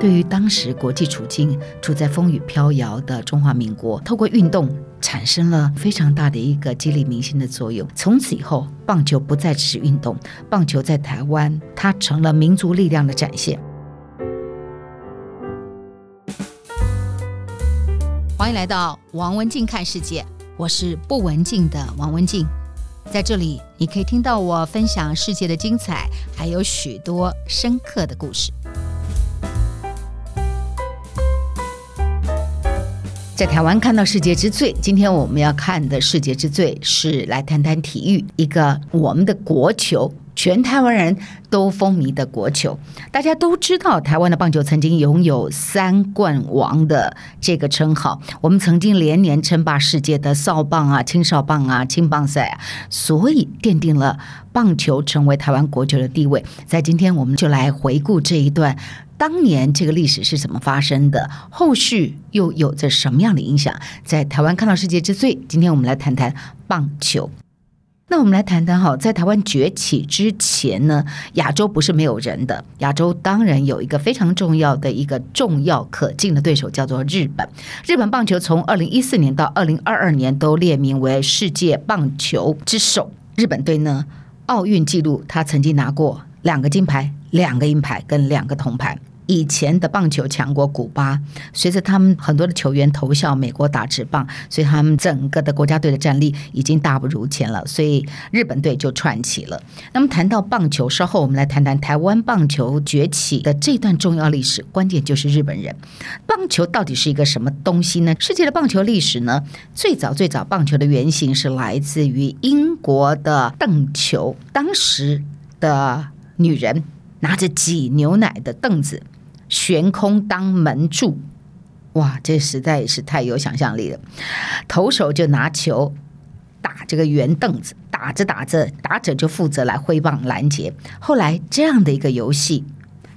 对于当时国际处境处在风雨飘摇的中华民国，透过运动产生了非常大的一个激励民心的作用。从此以后，棒球不再只是运动，棒球在台湾它成了民族力量的展现。欢迎来到王文静看世界，我是不文静的王文静，在这里你可以听到我分享世界的精彩，还有许多深刻的故事。在台湾看到世界之最，今天我们要看的世界之最是来谈谈体育，一个我们的国球，全台湾人都风靡的国球。大家都知道，台湾的棒球曾经拥有三冠王的这个称号，我们曾经连年称霸世界的少棒啊、青少棒啊、青棒赛啊，所以奠定了棒球成为台湾国球的地位。在今天，我们就来回顾这一段。当年这个历史是怎么发生的？后续又有着什么样的影响？在台湾看到世界之最，今天我们来谈谈棒球。那我们来谈谈哈，在台湾崛起之前呢，亚洲不是没有人的。亚洲当然有一个非常重要的一个重要可敬的对手，叫做日本。日本棒球从二零一四年到二零二二年都列名为世界棒球之首。日本队呢，奥运纪录他曾经拿过两个金牌、两个银牌跟两个铜牌。以前的棒球强国古巴，随着他们很多的球员投效美国打职棒，所以他们整个的国家队的战力已经大不如前了，所以日本队就窜起了。那么谈到棒球，稍后我们来谈谈台湾棒球崛起的这段重要历史，关键就是日本人。棒球到底是一个什么东西呢？世界的棒球历史呢？最早最早棒球的原型是来自于英国的凳球，当时的女人拿着挤牛奶的凳子。悬空当门柱，哇，这实在是太有想象力了。投手就拿球打这个圆凳子，打着打着，打者就负责来挥棒拦截。后来这样的一个游戏，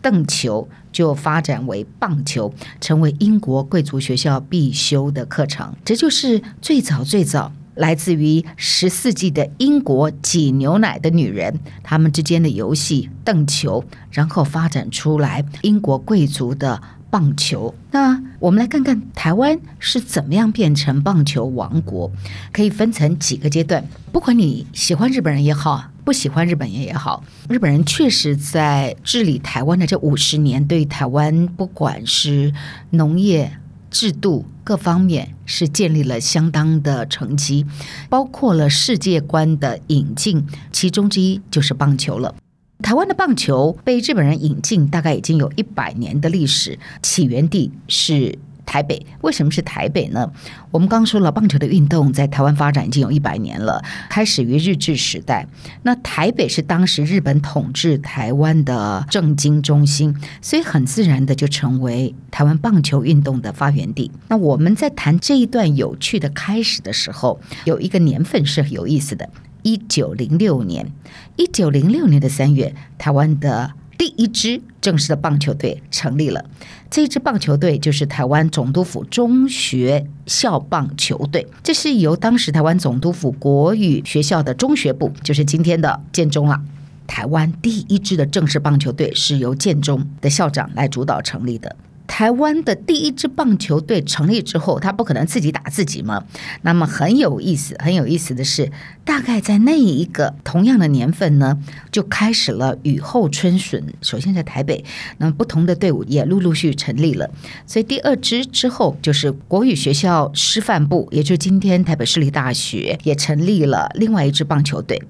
凳球就发展为棒球，成为英国贵族学校必修的课程。这就是最早最早。来自于十四纪的英国挤牛奶的女人，她们之间的游戏凳球，然后发展出来英国贵族的棒球。那我们来看看台湾是怎么样变成棒球王国，可以分成几个阶段。不管你喜欢日本人也好，不喜欢日本人也好，日本人确实在治理台湾的这五十年，对台湾不管是农业。制度各方面是建立了相当的成绩，包括了世界观的引进，其中之一就是棒球了。台湾的棒球被日本人引进，大概已经有一百年的历史，起源地是。台北为什么是台北呢？我们刚刚说了，棒球的运动在台湾发展已经有一百年了，开始于日治时代。那台北是当时日本统治台湾的政经中心，所以很自然的就成为台湾棒球运动的发源地。那我们在谈这一段有趣的开始的时候，有一个年份是有意思的：一九零六年。一九零六年的三月，台湾的。第一支正式的棒球队成立了，这支棒球队就是台湾总督府中学校棒球队。这是由当时台湾总督府国语学校的中学部，就是今天的建中了。台湾第一支的正式棒球队是由建中的校长来主导成立的。台湾的第一支棒球队成立之后，他不可能自己打自己嘛。那么很有意思，很有意思的是，大概在那一个同样的年份呢，就开始了雨后春笋。首先在台北，那么不同的队伍也陆陆续续成立了。所以第二支之后，就是国语学校师范部，也就是今天台北市立大学，也成立了另外一支棒球队。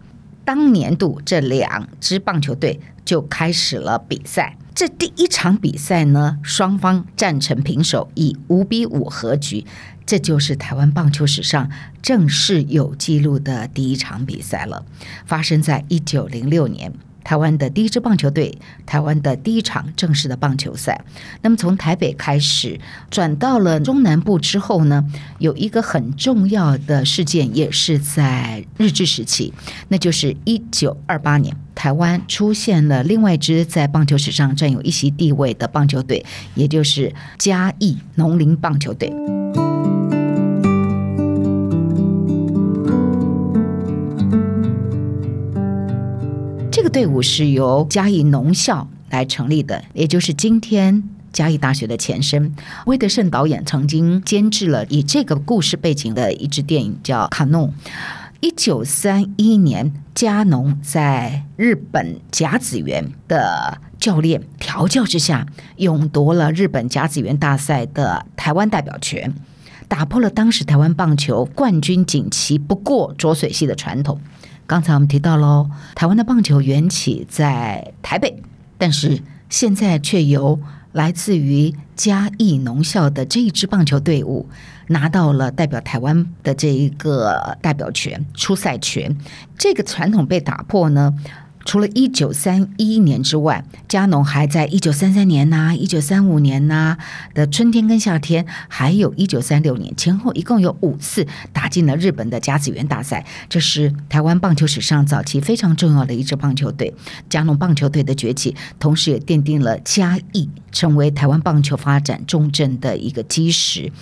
当年度这两支棒球队就开始了比赛。这第一场比赛呢，双方战成平手，以五比五和局。这就是台湾棒球史上正式有记录的第一场比赛了，发生在一九零六年。台湾的第一支棒球队，台湾的第一场正式的棒球赛。那么从台北开始转到了中南部之后呢，有一个很重要的事件，也是在日治时期，那就是一九二八年，台湾出现了另外一支在棒球史上占有一席地位的棒球队，也就是嘉义农林棒球队。队伍是由嘉义农校来成立的，也就是今天嘉义大学的前身。魏德胜导演曾经监制了以这个故事背景的一支电影，叫《卡农》。一九三一年，嘉农在日本甲子园的教练调教之下，勇夺了日本甲子园大赛的台湾代表权，打破了当时台湾棒球冠军锦旗不过浊水溪的传统。刚才我们提到喽，台湾的棒球缘起在台北，但是现在却由来自于嘉义农校的这一支棒球队伍拿到了代表台湾的这一个代表权、出赛权，这个传统被打破呢。除了一九三一年之外，嘉农还在一九三三年呐、啊、一九三五年呐、的春天跟夏天，还有一九三六年前后，一共有五次打进了日本的甲子园大赛。这是台湾棒球史上早期非常重要的一支棒球队。嘉农棒球队的崛起，同时也奠定了嘉义成为台湾棒球发展重镇的一个基石。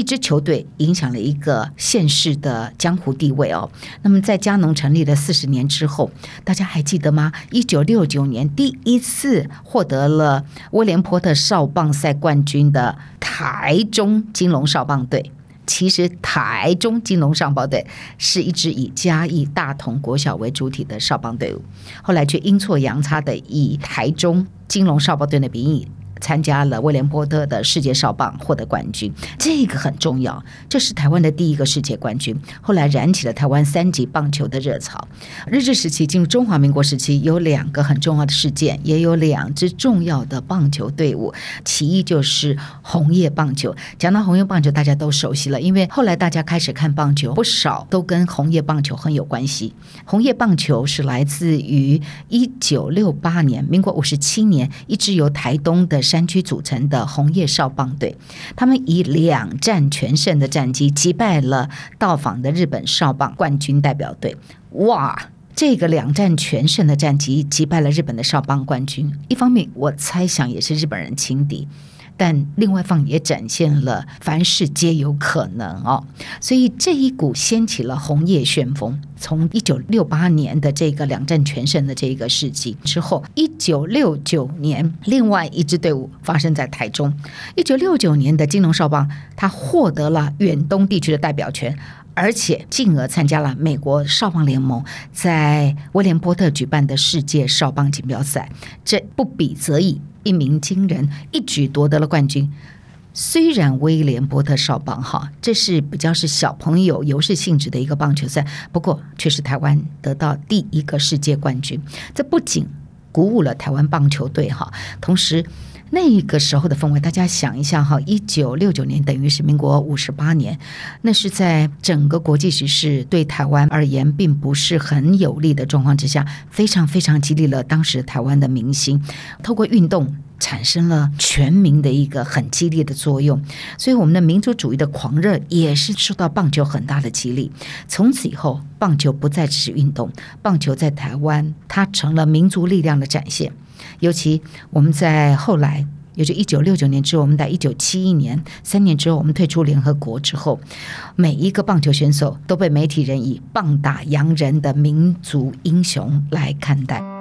一支球队影响了一个县市的江湖地位哦。那么，在嘉农成立了四十年之后，大家还记得吗？一九六九年第一次获得了威廉波特少棒赛冠军的台中金龙少棒队，其实台中金龙少棒队是一支以嘉义大同国小为主体的少棒队伍，后来却阴错阳差的以台中金龙少棒队的名义。参加了威廉波特的世界少棒，获得冠军，这个很重要。这是台湾的第一个世界冠军，后来燃起了台湾三级棒球的热潮。日治时期进入中华民国时期，有两个很重要的事件，也有两支重要的棒球队伍。其一就是红叶棒球。讲到红叶棒球，大家都熟悉了，因为后来大家开始看棒球，不少都跟红叶棒球很有关系。红叶棒球是来自于一九六八年，民国五十七年，一支由台东的。山区组成的红叶少棒队，他们以两战全胜的战绩击败了到访的日本少棒冠军代表队。哇，这个两战全胜的战绩击败了日本的少棒冠军，一方面我猜想也是日本人轻敌。但另外一方也展现了凡事皆有可能哦，所以这一股掀起了红叶旋风。从一九六八年的这个两战全胜的这个事迹之后，一九六九年另外一支队伍发生在台中。一九六九年的金龙少棒，他获得了远东地区的代表权，而且进而参加了美国少棒联盟在威廉波特举办的世界少棒锦标赛。这不比则已。一鸣惊人，一举夺得了冠军。虽然威廉波特少棒哈，这是比较是小朋友游戏性质的一个棒球赛，不过却是台湾得到第一个世界冠军。这不仅鼓舞了台湾棒球队哈，同时那个时候的氛围，大家想一下哈，一九六九年等于是民国五十八年，那是在整个国际局势对台湾而言并不是很有利的状况之下，非常非常激励了当时台湾的民心，透过运动产生了全民的一个很激励的作用，所以我们的民族主义的狂热也是受到棒球很大的激励。从此以后，棒球不再只是运动，棒球在台湾它成了民族力量的展现。尤其我们在后来，也就一九六九年之后，我们在一九七一年三年之后，我们退出联合国之后，每一个棒球选手都被媒体人以棒打洋人的民族英雄来看待。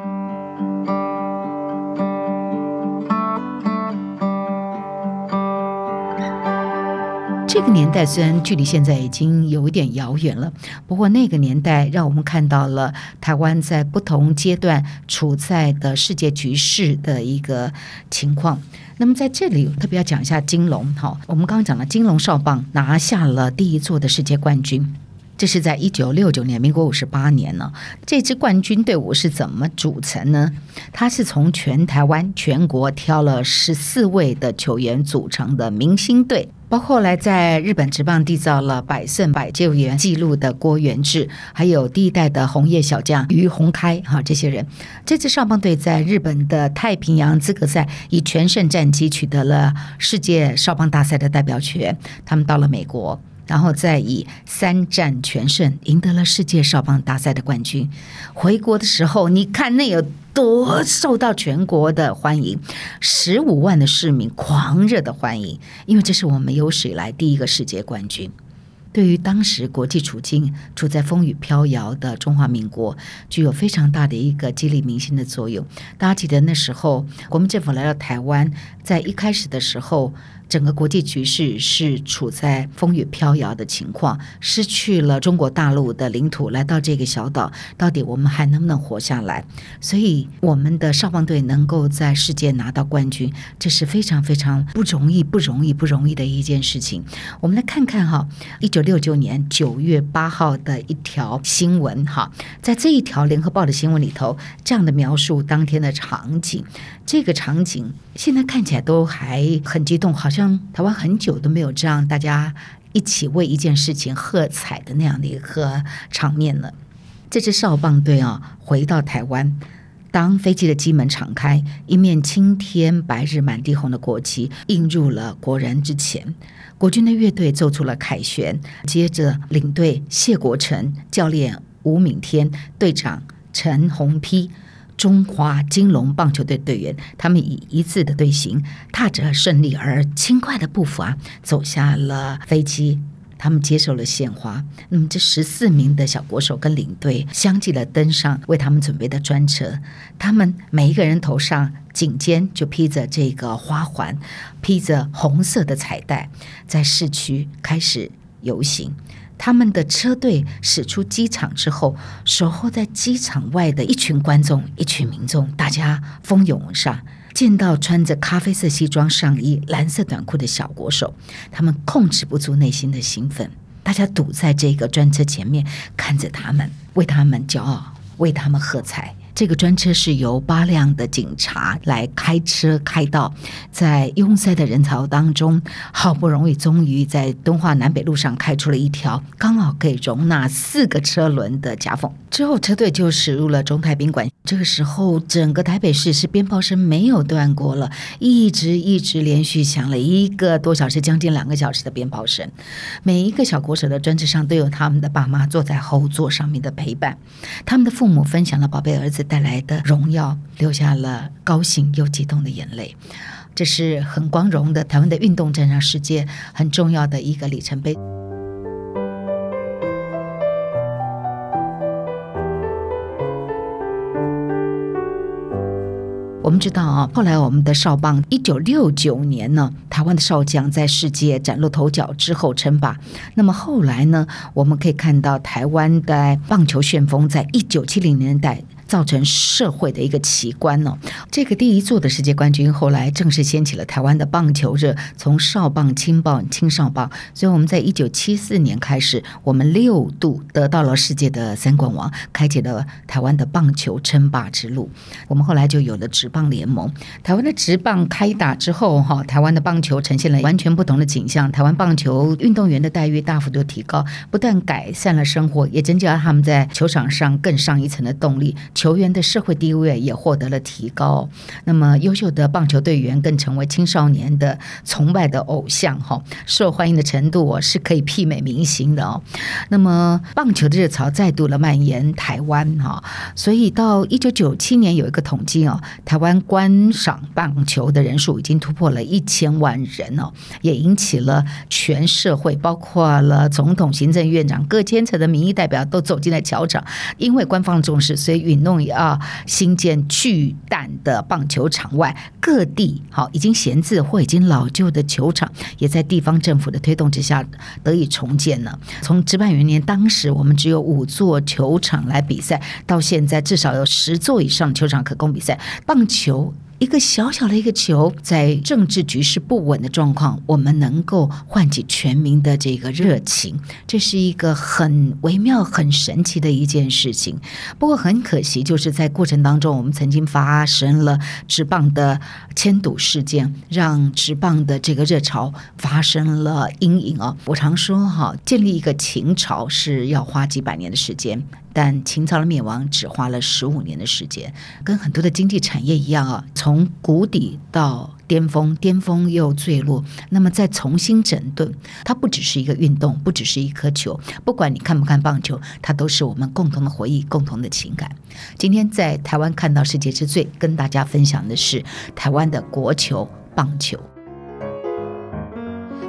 这个年代虽然距离现在已经有一点遥远了，不过那个年代让我们看到了台湾在不同阶段处在的世界局势的一个情况。那么在这里特别要讲一下金龙，哈，我们刚刚讲了金龙少棒拿下了第一座的世界冠军。这是在一九六九年，民国五十八年呢。这支冠军队伍是怎么组成呢？它是从全台湾、全国挑了十四位的球员组成的明星队，包括后来在日本职棒缔造了百胜百救援纪录的郭元志，还有第一代的红叶小将于洪开哈，这些人。这支少棒队在日本的太平洋资格赛以全胜战绩取得了世界少棒大赛的代表权，他们到了美国。然后再以三战全胜赢得了世界少棒大赛的冠军。回国的时候，你看那有多受到全国的欢迎，十五万的市民狂热的欢迎，因为这是我们有史以来第一个世界冠军。对于当时国际处境处在风雨飘摇的中华民国，具有非常大的一个激励民心的作用。大家记得那时候，国民政府来到台湾，在一开始的时候。整个国际局势是处在风雨飘摇的情况，失去了中国大陆的领土，来到这个小岛，到底我们还能不能活下来？所以，我们的少棒队能够在世界拿到冠军，这是非常非常不容易、不容易、不容易的一件事情。我们来看看哈，一九六九年九月八号的一条新闻哈，在这一条联合报的新闻里头，这样的描述当天的场景，这个场景现在看起来都还很激动，好像。台湾很久都没有这样大家一起为一件事情喝彩的那样的一个场面了。这支少棒队啊，回到台湾，当飞机的机门敞开，一面青天白日满地红的国旗映入了国人之前，国军的乐队奏出了凯旋，接着领队谢国成、教练吴敏天、队长陈鸿丕。中华金龙棒球队队员，他们以一致的队形，踏着顺利而轻快的步伐，走下了飞机。他们接受了献花。那么，这十四名的小国手跟领队相继的登上为他们准备的专车。他们每一个人头上颈间就披着这个花环，披着红色的彩带，在市区开始游行。他们的车队驶出机场之后，守候在机场外的一群观众、一群民众，大家蜂拥而上。见到穿着咖啡色西装上衣、蓝色短裤的小国手，他们控制不住内心的兴奋。大家堵在这个专车前面，看着他们，为他们骄傲，为他们喝彩。这个专车是由八辆的警察来开车开道，在拥塞的人潮当中，好不容易终于在敦化南北路上开出了一条刚好可以容纳四个车轮的夹缝。之后车队就驶入了中泰宾馆。这个时候，整个台北市是鞭炮声没有断过了，一直一直连续响了一个多小时，将近两个小时的鞭炮声。每一个小国手的专车上都有他们的爸妈坐在后座上面的陪伴，他们的父母分享了宝贝儿子带来的荣耀，流下了高兴又激动的眼泪。这是很光荣的台湾的运动站上世界很重要的一个里程碑。我们知道啊，后来我们的少棒，一九六九年呢，台湾的少将在世界崭露头角之后称霸。那么后来呢，我们可以看到台湾的棒球旋风，在一九七零年代。造成社会的一个奇观哦，这个第一座的世界冠军后来正式掀起了台湾的棒球热，从少棒、青棒、青少棒，所以我们在一九七四年开始，我们六度得到了世界的三冠王，开启了台湾的棒球称霸之路。我们后来就有了职棒联盟，台湾的职棒开打之后，哈，台湾的棒球呈现了完全不同的景象，台湾棒球运动员的待遇大幅度提高，不但改善了生活，也增加了他们在球场上更上一层的动力。球员的社会地位也获得了提高，那么优秀的棒球队员更成为青少年的崇拜的偶像哈，受欢迎的程度哦是可以媲美明星的哦。那么棒球的热潮再度了蔓延台湾哈，所以到一九九七年有一个统计哦，台湾观赏棒球的人数已经突破了一千万人哦，也引起了全社会，包括了总统、行政院长各阶层的民意代表都走进了球场，因为官方重视，所以允诺。啊！新建巨蛋的棒球场外，各地好已经闲置或已经老旧的球场，也在地方政府的推动之下得以重建了。从职棒元年当时我们只有五座球场来比赛，到现在至少有十座以上球场可供比赛。棒球。一个小小的一个球，在政治局势不稳的状况，我们能够唤起全民的这个热情，这是一个很微妙、很神奇的一件事情。不过很可惜，就是在过程当中，我们曾经发生了职棒的迁赌事件，让职棒的这个热潮发生了阴影哦。我常说哈，建立一个秦朝是要花几百年的时间。但秦朝的灭亡只花了十五年的时间，跟很多的经济产业一样啊，从谷底到巅峰，巅峰又坠落，那么再重新整顿，它不只是一个运动，不只是一颗球，不管你看不看棒球，它都是我们共同的回忆，共同的情感。今天在台湾看到世界之最，跟大家分享的是台湾的国球棒球。